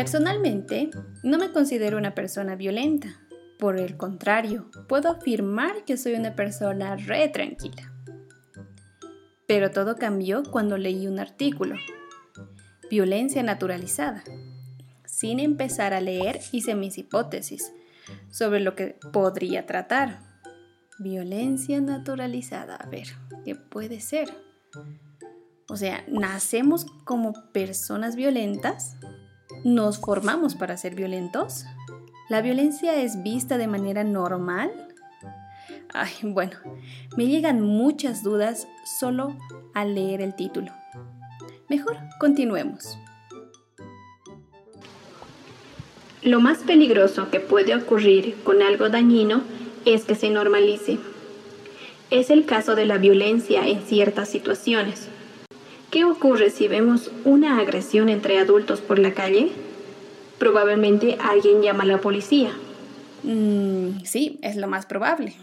Personalmente, no me considero una persona violenta. Por el contrario, puedo afirmar que soy una persona re tranquila. Pero todo cambió cuando leí un artículo. Violencia naturalizada. Sin empezar a leer, hice mis hipótesis sobre lo que podría tratar. Violencia naturalizada. A ver, ¿qué puede ser? O sea, ¿nacemos como personas violentas? ¿Nos formamos para ser violentos? ¿La violencia es vista de manera normal? Ay, bueno, me llegan muchas dudas solo al leer el título. Mejor continuemos. Lo más peligroso que puede ocurrir con algo dañino es que se normalice. Es el caso de la violencia en ciertas situaciones. ¿Qué ocurre si vemos una agresión entre adultos por la calle? Probablemente alguien llama a la policía. Mm, sí, es lo más probable.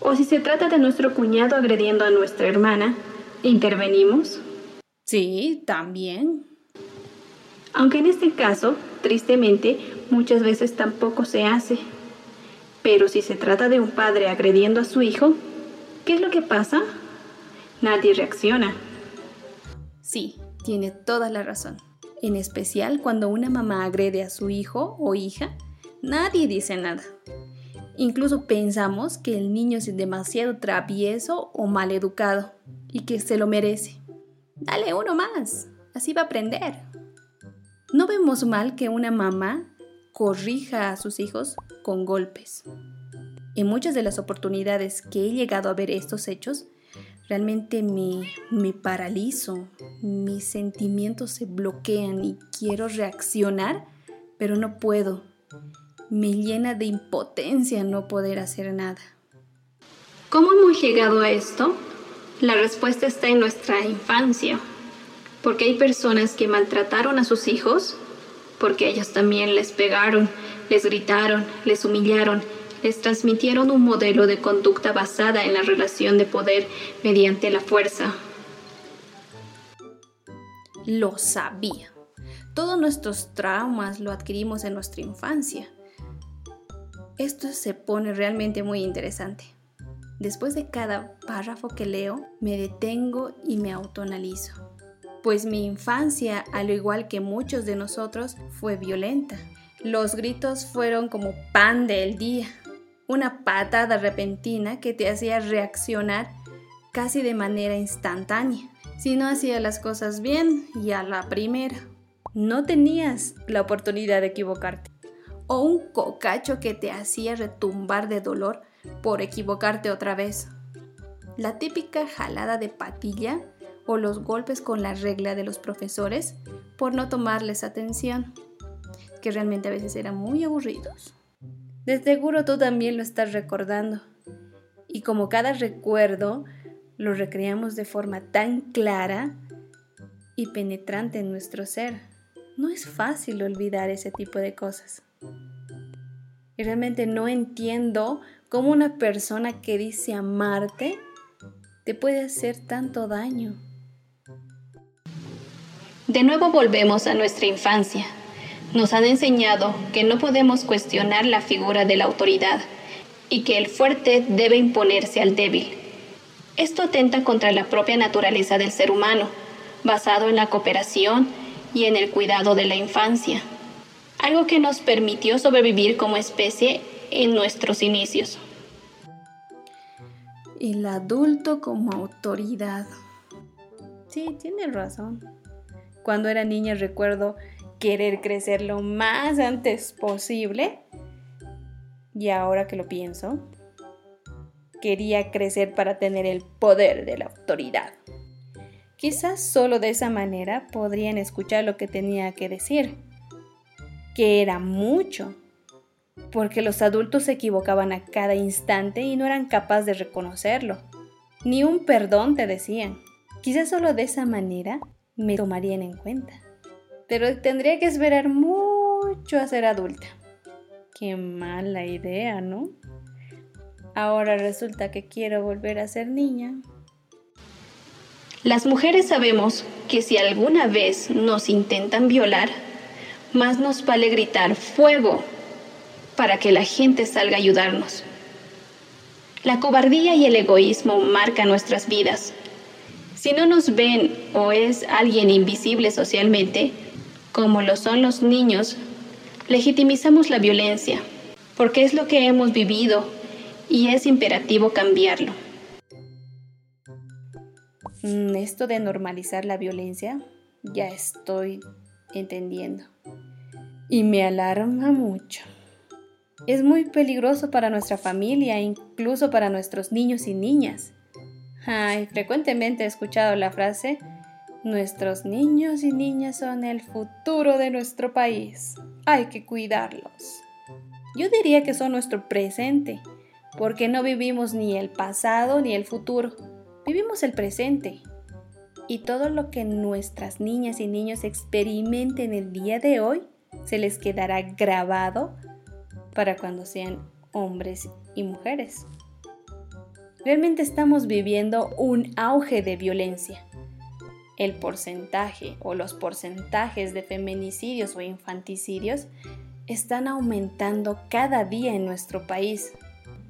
O si se trata de nuestro cuñado agrediendo a nuestra hermana, ¿intervenimos? Sí, también. Aunque en este caso, tristemente, muchas veces tampoco se hace. Pero si se trata de un padre agrediendo a su hijo, ¿qué es lo que pasa? Nadie reacciona. Sí, tiene toda la razón. En especial cuando una mamá agrede a su hijo o hija, nadie dice nada. Incluso pensamos que el niño es demasiado travieso o mal educado y que se lo merece. Dale uno más, así va a aprender. No vemos mal que una mamá corrija a sus hijos con golpes. En muchas de las oportunidades que he llegado a ver estos hechos, realmente me, me paralizo, mis sentimientos se bloquean y quiero reaccionar, pero no puedo. Me llena de impotencia no poder hacer nada. ¿Cómo hemos llegado a esto? La respuesta está en nuestra infancia, porque hay personas que maltrataron a sus hijos, porque ellos también les pegaron, les gritaron, les humillaron, les transmitieron un modelo de conducta basada en la relación de poder mediante la fuerza. Lo sabía. Todos nuestros traumas lo adquirimos en nuestra infancia. Esto se pone realmente muy interesante. Después de cada párrafo que leo, me detengo y me autoanalizo. Pues mi infancia, al igual que muchos de nosotros, fue violenta. Los gritos fueron como pan del día una patada repentina que te hacía reaccionar casi de manera instantánea. Si no hacías las cosas bien, ya la primera. No tenías la oportunidad de equivocarte. O un cocacho que te hacía retumbar de dolor por equivocarte otra vez. La típica jalada de patilla o los golpes con la regla de los profesores por no tomarles atención, que realmente a veces eran muy aburridos. De seguro tú también lo estás recordando. Y como cada recuerdo lo recreamos de forma tan clara y penetrante en nuestro ser, no es fácil olvidar ese tipo de cosas. Y realmente no entiendo cómo una persona que dice amarte te puede hacer tanto daño. De nuevo volvemos a nuestra infancia nos han enseñado que no podemos cuestionar la figura de la autoridad y que el fuerte debe imponerse al débil. Esto atenta contra la propia naturaleza del ser humano, basado en la cooperación y en el cuidado de la infancia, algo que nos permitió sobrevivir como especie en nuestros inicios. El adulto como autoridad. Sí, tiene razón. Cuando era niña recuerdo querer crecer lo más antes posible. Y ahora que lo pienso, quería crecer para tener el poder de la autoridad. Quizás solo de esa manera podrían escuchar lo que tenía que decir, que era mucho, porque los adultos se equivocaban a cada instante y no eran capaces de reconocerlo. Ni un perdón te decían. Quizás solo de esa manera me tomarían en cuenta pero tendría que esperar mucho a ser adulta. Qué mala idea, ¿no? Ahora resulta que quiero volver a ser niña. Las mujeres sabemos que si alguna vez nos intentan violar, más nos vale gritar fuego para que la gente salga a ayudarnos. La cobardía y el egoísmo marcan nuestras vidas. Si no nos ven o es alguien invisible socialmente, como lo son los niños, legitimizamos la violencia, porque es lo que hemos vivido y es imperativo cambiarlo. Mm, esto de normalizar la violencia, ya estoy entendiendo. Y me alarma mucho. Es muy peligroso para nuestra familia, incluso para nuestros niños y niñas. Ay, frecuentemente he escuchado la frase, nuestros niños y niñas son el futuro de nuestro país. Hay que cuidarlos. Yo diría que son nuestro presente, porque no vivimos ni el pasado ni el futuro, vivimos el presente. Y todo lo que nuestras niñas y niños experimenten el día de hoy se les quedará grabado para cuando sean hombres y mujeres. Realmente estamos viviendo un auge de violencia. El porcentaje o los porcentajes de feminicidios o infanticidios están aumentando cada día en nuestro país.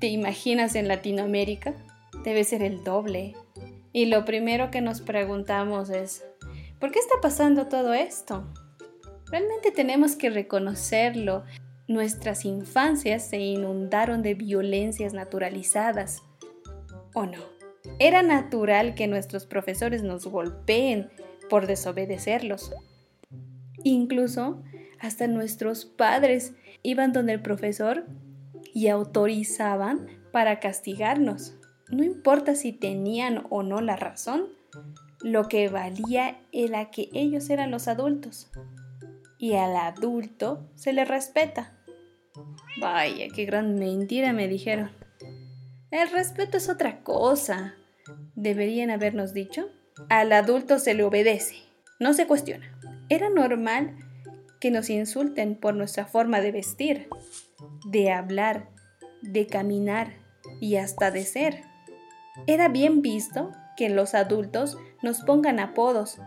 ¿Te imaginas en Latinoamérica? Debe ser el doble. Y lo primero que nos preguntamos es, ¿por qué está pasando todo esto? Realmente tenemos que reconocerlo. Nuestras infancias se inundaron de violencias naturalizadas. ¿O no? Era natural que nuestros profesores nos golpeen por desobedecerlos. Incluso hasta nuestros padres iban donde el profesor y autorizaban para castigarnos. No importa si tenían o no la razón, lo que valía era que ellos eran los adultos. Y al adulto se le respeta. Vaya, qué gran mentira me dijeron. El respeto es otra cosa. Deberían habernos dicho. Al adulto se le obedece, no se cuestiona. Era normal que nos insulten por nuestra forma de vestir, de hablar, de caminar y hasta de ser. Era bien visto que los adultos nos pongan apodos.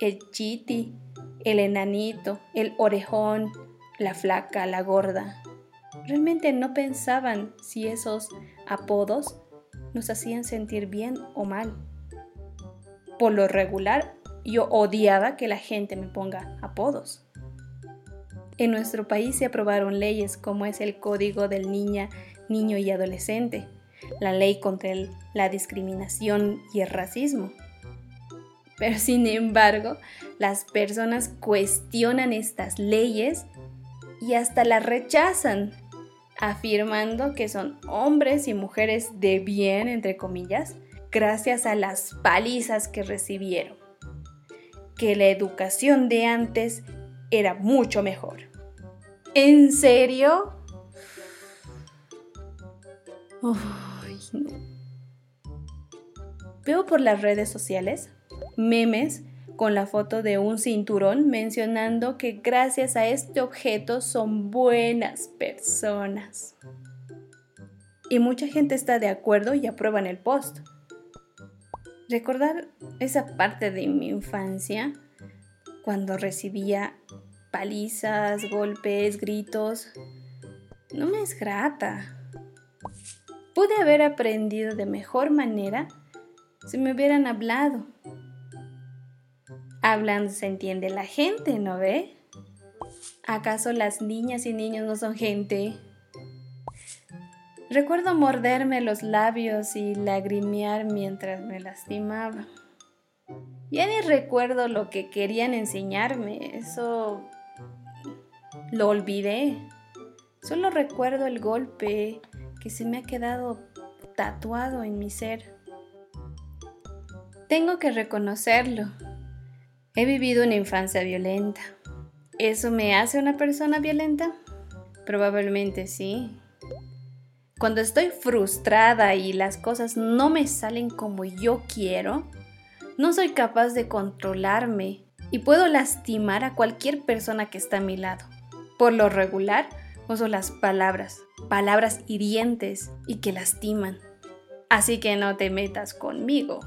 El chiti, el enanito, el orejón, la flaca, la gorda. Realmente no pensaban si esos apodos nos hacían sentir bien o mal. Por lo regular, yo odiaba que la gente me ponga apodos. En nuestro país se aprobaron leyes como es el Código del Niña, Niño y Adolescente, la ley contra la discriminación y el racismo. Pero sin embargo, las personas cuestionan estas leyes y hasta las rechazan, afirmando que son hombres y mujeres de bien, entre comillas, gracias a las palizas que recibieron. Que la educación de antes era mucho mejor. ¿En serio? Veo por las redes sociales memes con la foto de un cinturón mencionando que gracias a este objeto son buenas personas. Y mucha gente está de acuerdo y aprueban el post. Recordar esa parte de mi infancia cuando recibía palizas, golpes, gritos, no me es grata. Pude haber aprendido de mejor manera si me hubieran hablado. Hablando se entiende la gente, ¿no ve? ¿Acaso las niñas y niños no son gente? Recuerdo morderme los labios y lagrimear mientras me lastimaba. Ya ni recuerdo lo que querían enseñarme, eso lo olvidé. Solo recuerdo el golpe que se me ha quedado tatuado en mi ser. Tengo que reconocerlo. He vivido una infancia violenta. ¿Eso me hace una persona violenta? Probablemente sí. Cuando estoy frustrada y las cosas no me salen como yo quiero, no soy capaz de controlarme y puedo lastimar a cualquier persona que está a mi lado. Por lo regular, uso las palabras, palabras hirientes y que lastiman. Así que no te metas conmigo.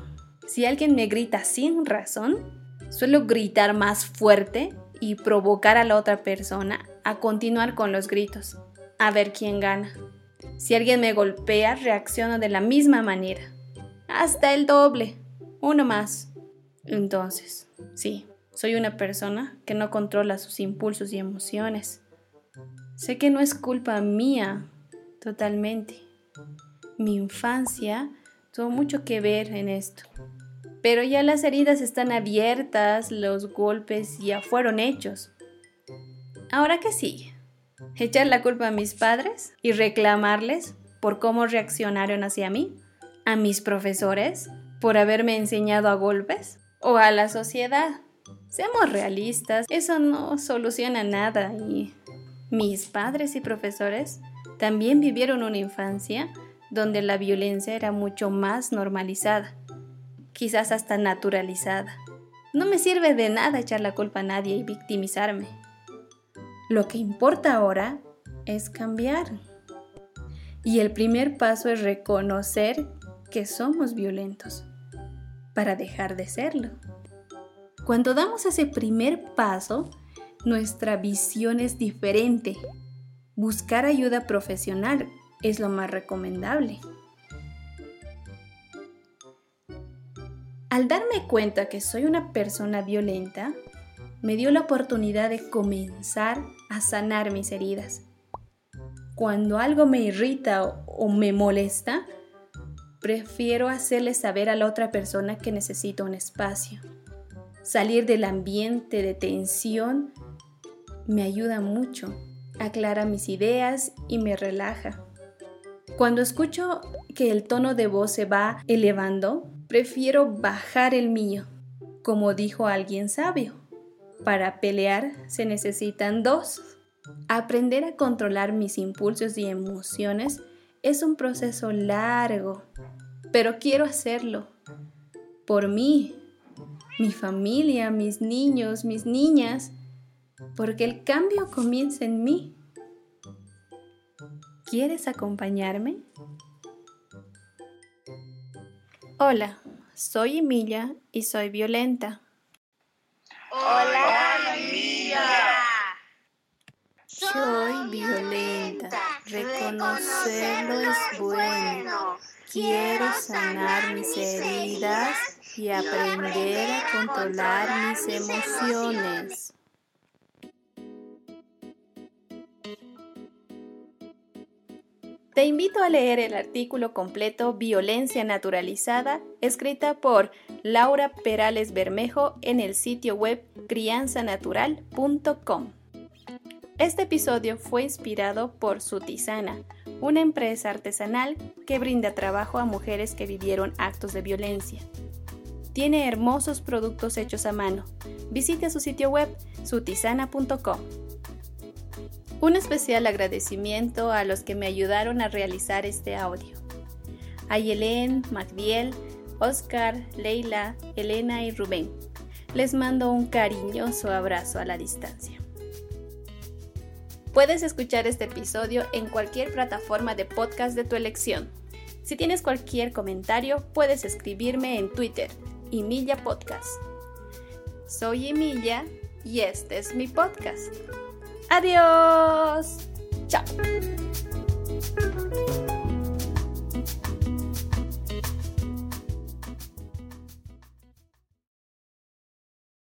Si alguien me grita sin razón, suelo gritar más fuerte y provocar a la otra persona a continuar con los gritos, a ver quién gana. Si alguien me golpea, reacciono de la misma manera. Hasta el doble. Uno más. Entonces, sí, soy una persona que no controla sus impulsos y emociones. Sé que no es culpa mía, totalmente. Mi infancia tuvo mucho que ver en esto. Pero ya las heridas están abiertas, los golpes ya fueron hechos. Ahora qué sigue? ¿Echar la culpa a mis padres y reclamarles por cómo reaccionaron hacia mí? ¿A mis profesores por haberme enseñado a golpes? ¿O a la sociedad? Seamos realistas, eso no soluciona nada y mis padres y profesores también vivieron una infancia donde la violencia era mucho más normalizada quizás hasta naturalizada. No me sirve de nada echar la culpa a nadie y victimizarme. Lo que importa ahora es cambiar. Y el primer paso es reconocer que somos violentos para dejar de serlo. Cuando damos ese primer paso, nuestra visión es diferente. Buscar ayuda profesional es lo más recomendable. Al darme cuenta que soy una persona violenta, me dio la oportunidad de comenzar a sanar mis heridas. Cuando algo me irrita o, me molesta, prefiero hacerle saber a la otra persona que necesito un espacio. Salir del ambiente de tensión me ayuda mucho, aclara mis ideas y me relaja. Cuando escucho que el tono de voz se va elevando, prefiero bajar el mío, como dijo alguien sabio. Para pelear se necesitan dos. Aprender a controlar mis impulsos y emociones es un proceso largo, pero quiero hacerlo. Por mí, mi familia, mis niños, mis niñas, porque el cambio comienza en mí. ¿Quieres acompañarme? Hola, soy Emilia y soy violenta. Hola, Emilia. Soy violenta. Reconocerlo es bueno. Quiero sanar mis heridas y aprender a controlar mis emociones. Te invito a leer el artículo completo Violencia Naturalizada, escrita por Laura Perales Bermejo en el sitio web crianzanatural.com. Este episodio fue inspirado por Sutisana, una empresa artesanal que brinda trabajo a mujeres que vivieron actos de violencia. Tiene hermosos productos hechos a mano. Visite su sitio web sutisana.com. Un especial agradecimiento a los que me ayudaron a realizar este audio. A Yelén, Magdiel, Oscar, Leila, Elena y Rubén. Les mando un cariñoso abrazo a la distancia. Puedes escuchar este episodio en cualquier plataforma de podcast de tu elección. Si tienes cualquier comentario, puedes escribirme en Twitter, Emilia Podcast. Soy Emilia y este es mi podcast. Adiós. Chao.